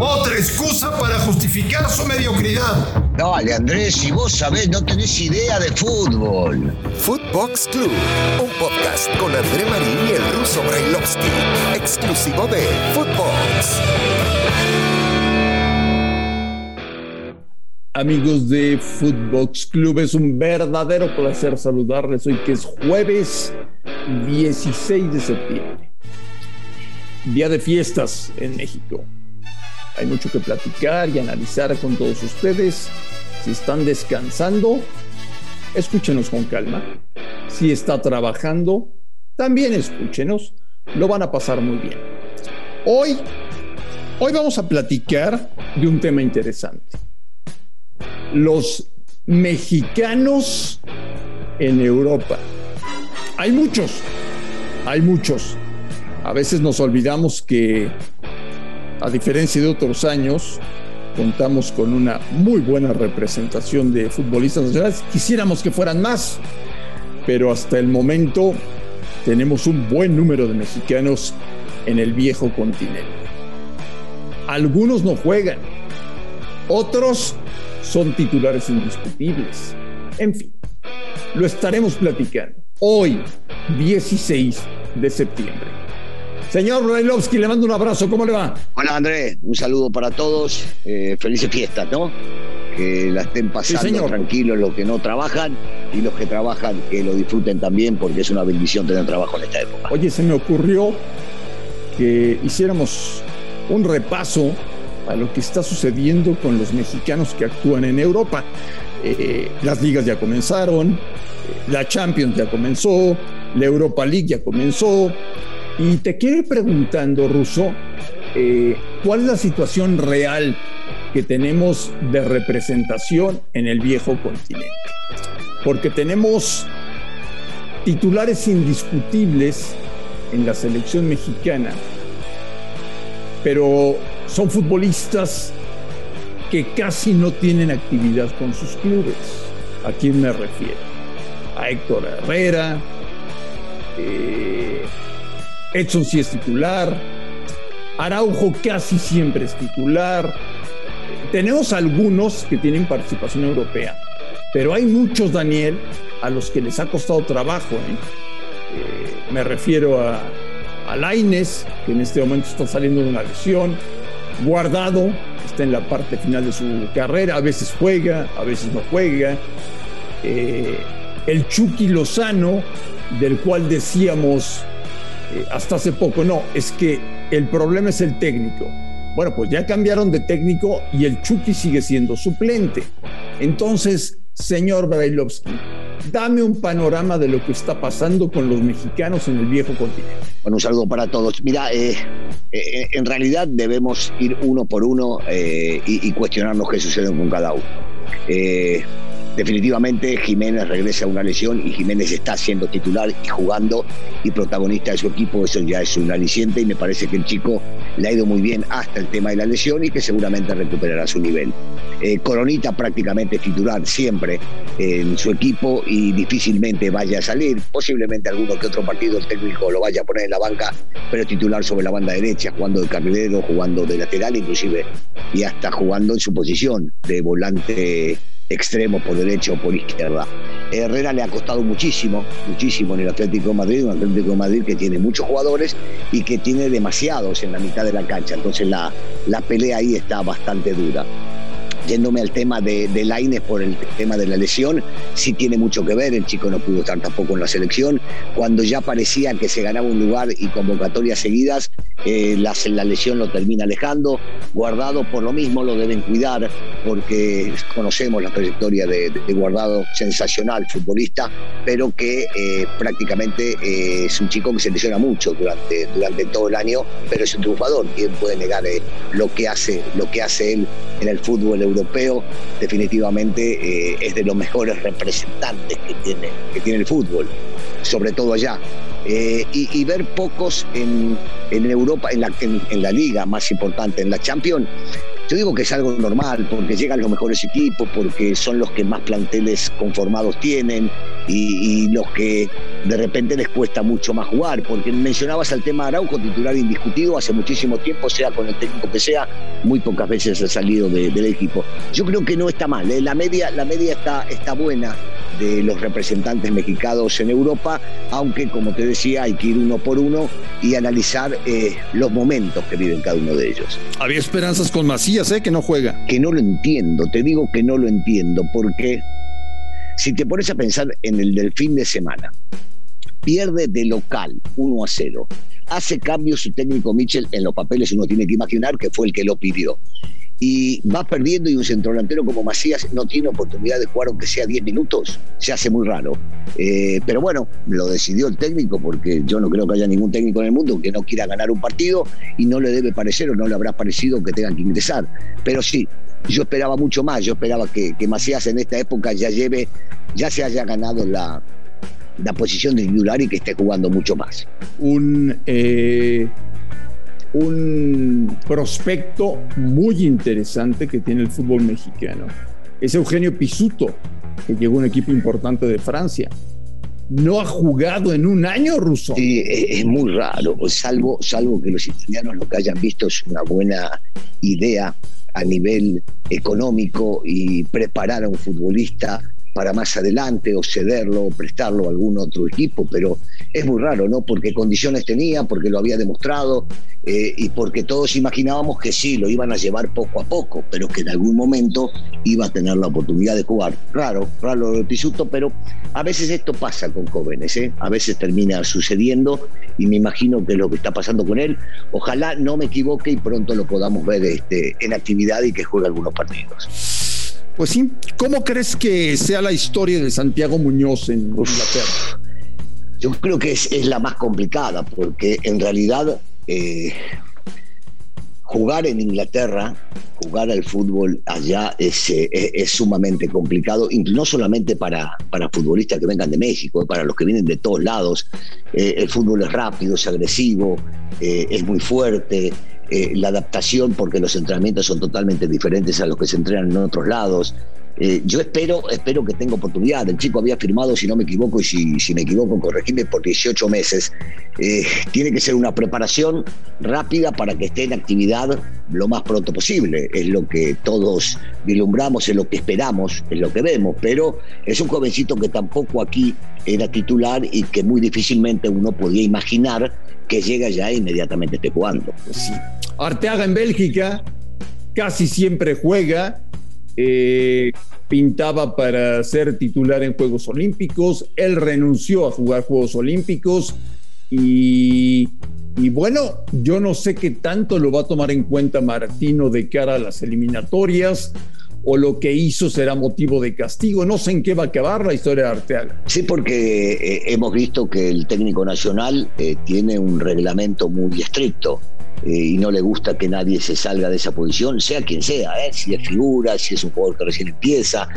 Otra excusa para justificar su mediocridad. Dale, Andrés, si vos sabés, no tenés idea de fútbol. Footbox Club, un podcast con André Marín y el ruso Brailovsky, exclusivo de Footbox. Amigos de Footbox Club, es un verdadero placer saludarles hoy que es jueves 16 de septiembre, día de fiestas en México. Hay mucho que platicar y analizar con todos ustedes. Si están descansando, escúchenos con calma. Si está trabajando, también escúchenos. Lo van a pasar muy bien. Hoy, hoy vamos a platicar de un tema interesante. Los mexicanos en Europa. Hay muchos, hay muchos. A veces nos olvidamos que a diferencia de otros años, contamos con una muy buena representación de futbolistas nacionales. Quisiéramos que fueran más, pero hasta el momento tenemos un buen número de mexicanos en el viejo continente. Algunos no juegan, otros son titulares indiscutibles. En fin, lo estaremos platicando hoy, 16 de septiembre. Señor Brailovsky, le mando un abrazo, ¿cómo le va? Hola Andrés, un saludo para todos, eh, felices fiestas, ¿no? Que la estén pasando tranquilos los que no trabajan y los que trabajan que lo disfruten también porque es una bendición tener trabajo en esta época. Oye, se me ocurrió que hiciéramos un repaso a lo que está sucediendo con los mexicanos que actúan en Europa. Eh, las ligas ya comenzaron, eh, la Champions ya comenzó, la Europa League ya comenzó, y te quiero ir preguntando, Russo, eh, ¿cuál es la situación real que tenemos de representación en el viejo continente? Porque tenemos titulares indiscutibles en la selección mexicana, pero son futbolistas que casi no tienen actividad con sus clubes. ¿A quién me refiero? A Héctor Herrera, eh, Edson sí es titular. Araujo casi siempre es titular. Tenemos algunos que tienen participación europea, pero hay muchos, Daniel, a los que les ha costado trabajo. ¿eh? Eh, me refiero a, a que en este momento está saliendo de una lesión. Guardado, está en la parte final de su carrera, a veces juega, a veces no juega. Eh, el Chucky Lozano, del cual decíamos eh, hasta hace poco. No, es que el problema es el técnico. Bueno, pues ya cambiaron de técnico y el Chucky sigue siendo suplente. Entonces, señor Brailovsky, dame un panorama de lo que está pasando con los mexicanos en el viejo continente. Bueno, un saludo para todos. Mira, eh, eh, en realidad debemos ir uno por uno y, y, cuestionarnos qué sucede con cada uno. Definitivamente Jiménez regresa a una lesión y Jiménez está siendo titular y jugando y protagonista de su equipo, eso ya es un aliciente y me parece que el chico le ha ido muy bien hasta el tema de la lesión y que seguramente recuperará su nivel. Eh, Coronita prácticamente es titular siempre en su equipo y difícilmente vaya a salir, posiblemente alguno que otro partido el técnico lo vaya a poner en la banca, pero titular sobre la banda derecha, jugando de carrilero, jugando de lateral inclusive y hasta jugando en su posición de volante extremo por derecha o por izquierda. Herrera le ha costado muchísimo, muchísimo en el Atlético Madrid, un Atlético Madrid que tiene muchos jugadores y que tiene demasiados en la mitad de la cancha, entonces la, la pelea ahí está bastante dura. Yéndome al tema de, de Laines por el tema de la lesión, sí tiene mucho que ver, el chico no pudo estar tampoco en la selección, cuando ya parecía que se ganaba un lugar y convocatorias seguidas, eh, la, lesión lo termina alejando, guardado por lo mismo lo deben cuidar, porque conocemos la trayectoria de, Guardado, sensacional futbolista, pero que eh, prácticamente eh, es un chico que se lesiona mucho durante, durante todo el año, pero es un triunfador, ¿quién puede negar lo, que hace, lo que hace él en el fútbol europeo? definitivamente eh, es de los mejores representantes que tiene, que tiene el fútbol, sobre todo allá. Eh, y, ver pocos en, en Europa, en la, en, la liga más importante, en la Champions, Yo digo que es algo normal, porque llegan los mejores equipos, porque son los que más planteles conformados tienen y, los que de repente les cuesta mucho más jugar, porque mencionabas el tema Araujo, titular indiscutido hace muchísimo tiempo, sea con el técnico que sea, muy pocas veces ha salido del equipo. Yo creo que no está mal, ¿eh? la media, la media está, está buena de los representantes mexicanos en Europa, aunque como te decía hay que ir uno por uno y analizar eh, los momentos que viven cada uno de ellos. Había esperanzas con Macías, ¿eh? que no juega. Que no lo entiendo, te digo que no lo entiendo, porque si te pones a pensar en el del fin de semana, pierde de local 1 a 0. Hace cambios su técnico Mitchell en los papeles, uno tiene que imaginar que fue el que lo pidió y va perdiendo y un centrodelantero como Macías no tiene oportunidad de jugar aunque sea 10 minutos, se hace muy raro. Eh, pero bueno, lo decidió el técnico porque yo no creo que haya ningún técnico en el mundo que no quiera ganar un partido y no le debe parecer o no le habrá parecido que tengan que ingresar. Pero sí, yo esperaba mucho más, yo esperaba que, que Macías en esta época ya lleve, ya se haya ganado la, la posición de titular y que esté jugando mucho más. Un... Eh un prospecto muy interesante que tiene el fútbol mexicano. Es Eugenio Pisuto, que llegó a un equipo importante de Francia. No ha jugado en un año, Russo. Sí, es muy raro, salvo, salvo que los italianos lo que hayan visto es una buena idea a nivel económico y preparar a un futbolista para más adelante o cederlo o prestarlo a algún otro equipo, pero es muy raro, ¿no? Porque condiciones tenía, porque lo había demostrado eh, y porque todos imaginábamos que sí, lo iban a llevar poco a poco, pero que en algún momento iba a tener la oportunidad de jugar. Raro, raro lo de Pisuto, pero a veces esto pasa con jóvenes, ¿eh? A veces termina sucediendo y me imagino que lo que está pasando con él. Ojalá no me equivoque y pronto lo podamos ver este, en actividad y que juegue algunos partidos. Pues sí, ¿cómo crees que sea la historia de Santiago Muñoz en Inglaterra? Yo creo que es, la más complicada, porque en realidad eh, jugar en Inglaterra, jugar al fútbol allá es, eh, es, sumamente complicado, no solamente para, para futbolistas que vengan de México, para los que vienen de todos lados. Eh, el fútbol es rápido, es agresivo, es muy fuerte. Eh, la adaptación, porque los entrenamientos son totalmente diferentes a los que se entrenan en otros lados. Eh, yo espero, espero que tenga oportunidad. El chico había firmado, si no me equivoco, y si, me equivoco, corregime, por 18 meses. Eh, tiene que ser una preparación rápida para que esté en actividad lo más pronto posible. Es lo que todos vislumbramos, es lo que esperamos, es lo que vemos. Pero es un jovencito que tampoco aquí era titular y que muy difícilmente uno podía imaginar que llega ya inmediatamente esté jugando. Sí. Arteaga en Bélgica casi siempre juega. Eh, pintaba para ser titular en Juegos Olímpicos. Él renunció a jugar Juegos Olímpicos. Y, y, bueno, yo no sé qué tanto lo va a tomar en cuenta Martino de cara a las eliminatorias o lo que hizo será motivo de castigo. No sé en qué va a acabar la historia de Arteaga. Sí, porque eh, hemos visto que el técnico nacional eh, tiene un reglamento muy estricto. Eh, y no le gusta que nadie se salga de esa posición, sea quien sea, si es figura, si es un jugador que recién empieza,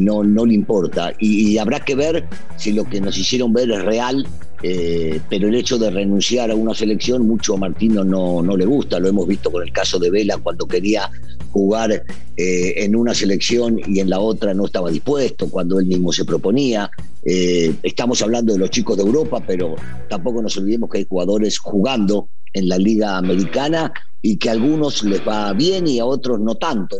no, no le importa. y, habrá que ver si lo que nos hicieron ver es real eh, pero el hecho de renunciar a una selección mucho a Martino no, no le gusta, lo hemos visto con el caso de Vela cuando quería jugar eh, en una selección y en la otra no estaba dispuesto, cuando él mismo se proponía. Eh, estamos hablando de los chicos de Europa, pero tampoco nos olvidemos que hay jugadores jugando en la liga americana y que a algunos les va bien y a otros no tanto.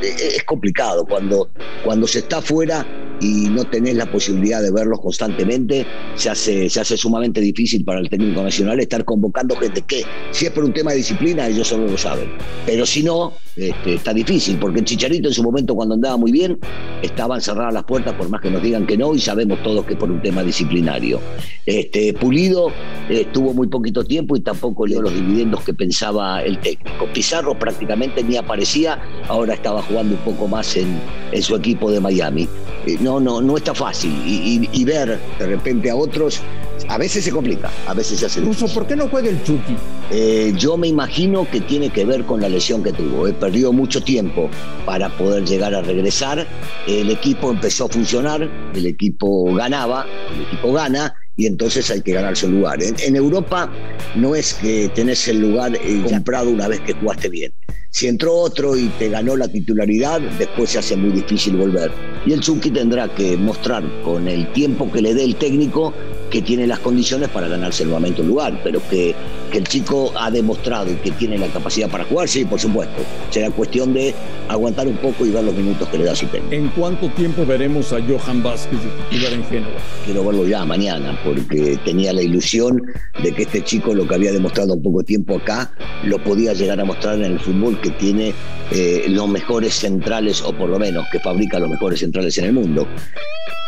es complicado cuando, cuando se está fuera y no tenés la posibilidad de verlos constantemente, se hace, se hace sumamente difícil para el técnico nacional estar convocando gente que, si es por un tema de disciplina, ellos solo lo saben. Pero si no, este, está difícil, porque el Chicharito en su momento cuando andaba muy bien, estaban cerradas las puertas por más que nos digan que no, y sabemos todos que por un tema disciplinario. Este, Pulido estuvo muy poquito tiempo y tampoco le dio los dividendos que pensaba el técnico. Pizarro prácticamente ni aparecía, ahora estaba jugando un poco más en, en su equipo de Miami. Eh, no, no está fácil. Y, ver de repente a otros, a veces se complica, a veces se hace. ¿por qué no juega el Chucky? Eh, yo me imagino que tiene que ver con la lesión que tuvo. He perdido mucho tiempo para poder llegar a regresar. El equipo empezó a funcionar, el equipo ganaba, el equipo gana y entonces hay que ganarse un lugar. En, Europa no es que tenés el lugar eh, comprado una vez que jugaste bien Si entró otro y te ganó la titularidad, después se hace muy difícil volver. Y el Chucky tendrá que mostrar con el tiempo que le dé el técnico que tiene las condiciones para ganarse nuevamente un lugar, pero que, que el chico ha demostrado y que tiene la capacidad para jugar, sí, por supuesto. Será cuestión de aguantar un poco y ver los minutos que le da su técnico. ¿En cuánto tiempo veremos a Johan Vázquez titular en Génova? Quiero verlo ya mañana, porque tenía la ilusión de que este chico, lo que había demostrado un poco tiempo acá, lo podía llegar a mostrar en el fútbol que tiene eh, los mejores centrales, o por lo menos que fabrica los mejores centrales en el mundo.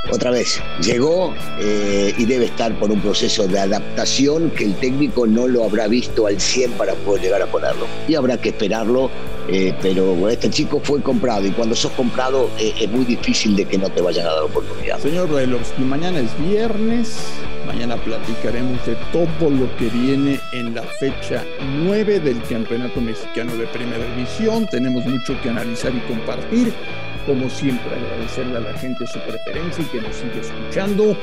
Otra vez, llegó eh, y debe estar por un proceso de adaptación que el técnico no lo habrá visto al 100 para poder llegar a ponerlo. Y habrá que esperarlo, eh, pero este chico fue comprado y cuando sos comprado eh, es muy difícil de que no te vayan a dar oportunidad. Señor Brailovsky, mañana es viernes, mañana platicaremos de todo lo que viene en la fecha 9 del Campeonato Mexicano de Primera División. Tenemos mucho que analizar y compartir como siempre, agradecerle a la gente su preferencia y que nos sigue escuchando.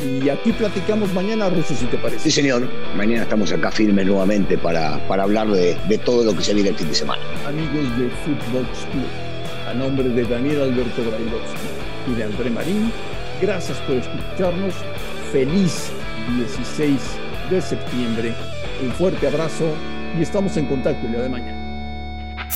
Y aquí platicamos mañana, Russo, si te parece. Sí, señor. Mañana estamos acá firmes nuevamente para, para hablar de, de todo lo que se viene el fin de semana. Amigos de Footbox Club, a nombre de Daniel Alberto Brailovsky y de André Marín, gracias por escucharnos. Feliz 16 de septiembre. Un fuerte abrazo y estamos en contacto el día de mañana.